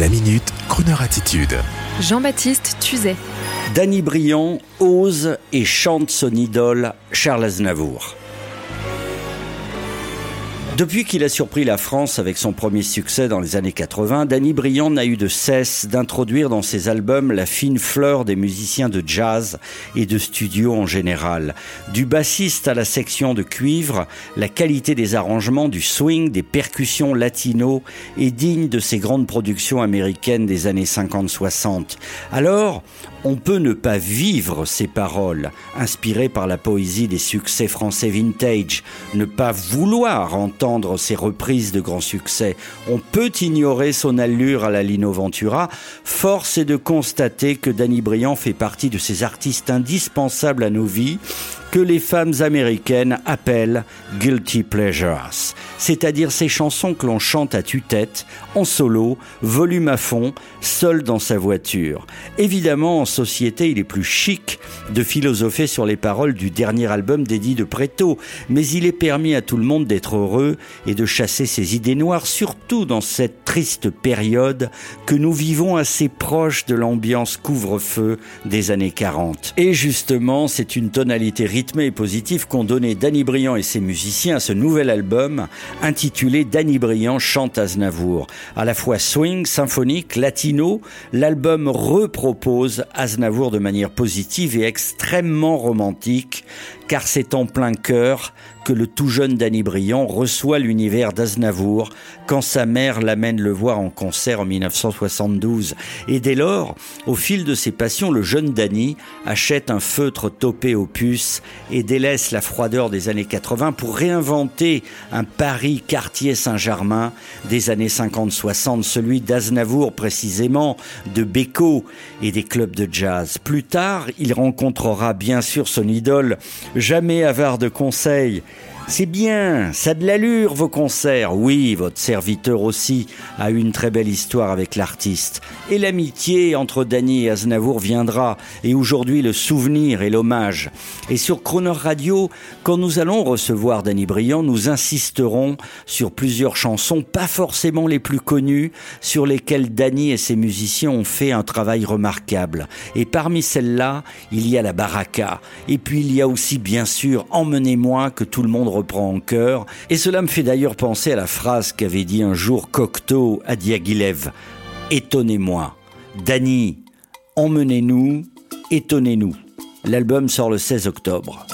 La minute, Kroneur attitude. Jean-Baptiste Tuzet. Danny Briand ose et chante son idole Charles Aznavour. Depuis qu'il a surpris la France avec son premier succès dans les années 80, Danny Briand n'a eu de cesse d'introduire dans ses albums la fine fleur des musiciens de jazz et de studio en général. Du bassiste à la section de cuivre, la qualité des arrangements, du swing, des percussions latino est digne de ces grandes productions américaines des années 50-60. Alors, on peut ne pas vivre ces paroles, inspirées par la poésie des succès français vintage, ne pas vouloir entendre ces reprises de grands succès. On peut ignorer son allure à la Lino Ventura. Force est de constater que Danny Briand fait partie de ces artistes indispensables à nos vies que les femmes américaines appellent guilty pleasures, c'est-à-dire ces chansons que l'on chante à tue-tête, en solo, volume à fond, seul dans sa voiture. Évidemment, en société, il est plus chic de philosopher sur les paroles du dernier album d'Eddie de Preto, mais il est permis à tout le monde d'être heureux et de chasser ses idées noires, surtout dans cette triste période que nous vivons assez proche de l'ambiance couvre-feu des années 40. Et justement, c'est une tonalité rythmé et positif qu'ont donné Danny Briand et ses musiciens à ce nouvel album intitulé Danny Briand chante Aznavour. À la fois swing, symphonique, latino, l'album repropose Aznavour de manière positive et extrêmement romantique car c'est en plein cœur que le tout jeune Danny Briand reçoit l'univers d'Aznavour quand sa mère l'amène le voir en concert en 1972. Et dès lors, au fil de ses passions, le jeune Danny achète un feutre topé aux puces et délaisse la froideur des années 80 pour réinventer un Paris quartier Saint-Germain des années 50-60, celui d'Aznavour précisément, de Beko et des clubs de jazz. Plus tard, il rencontrera bien sûr son idole jamais avare de conseils. C'est bien, ça a de l'allure vos concerts. Oui, votre serviteur aussi a eu une très belle histoire avec l'artiste. Et l'amitié entre Danny et Aznavour viendra. Et aujourd'hui, le souvenir et l'hommage. Et sur Croner Radio, quand nous allons recevoir Danny Briand, nous insisterons sur plusieurs chansons, pas forcément les plus connues, sur lesquelles Danny et ses musiciens ont fait un travail remarquable. Et parmi celles-là, il y a la baraka. Et puis il y a aussi, bien sûr, Emmenez-moi que tout le monde reprend en cœur, et cela me fait d'ailleurs penser à la phrase qu'avait dit un jour Cocteau à Diaghilev. Étonnez-moi. Dany, emmenez-nous, étonnez-nous. L'album sort le 16 octobre.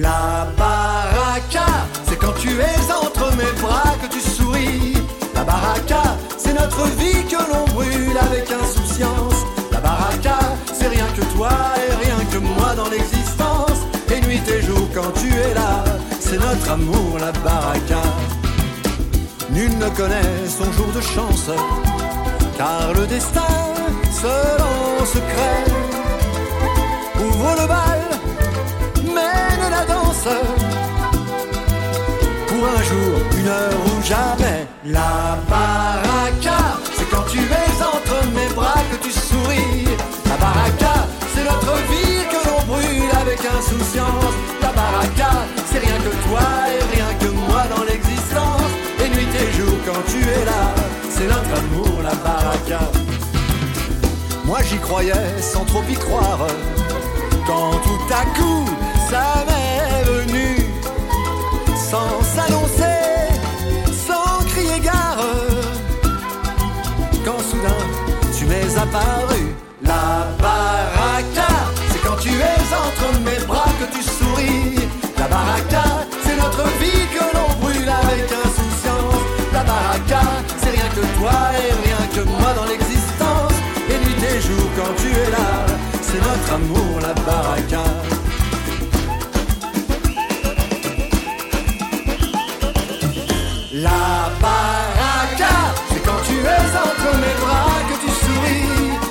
La baraka, c'est quand tu es entre mes bras que tu souris. La baraka, c'est notre vie que l'on brûle avec insouciance. La baraka, c'est rien que toi et rien que moi dans l'existence. Et nuit et jour quand tu es là, c'est notre amour, la baraka. Nul ne connaît son jour de chance, car le destin, seul en secret, ouvre le bal Pour un jour, une heure ou jamais. La baraka, c'est quand tu es entre mes bras que tu souris. La baraka, c'est notre vie que l'on brûle avec insouciance. La baraka, c'est rien que toi et rien que moi dans l'existence. Et nuit et jour quand tu es là, c'est notre amour la baraka. Moi j'y croyais sans trop y croire. Quand tout à coup ça m'est les jours quand tu es là. C'est notre amour, la baraka. La baraka, c'est quand tu es entre mes bras que tu souris.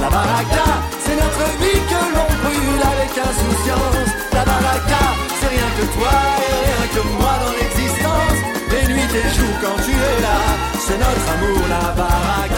La baraka, c'est notre vie que l'on brûle avec insouciance. La baraka, c'est rien que toi et rien que moi dans l'existence. Les nuits, les jours quand tu es là, c'est notre amour, la baraka.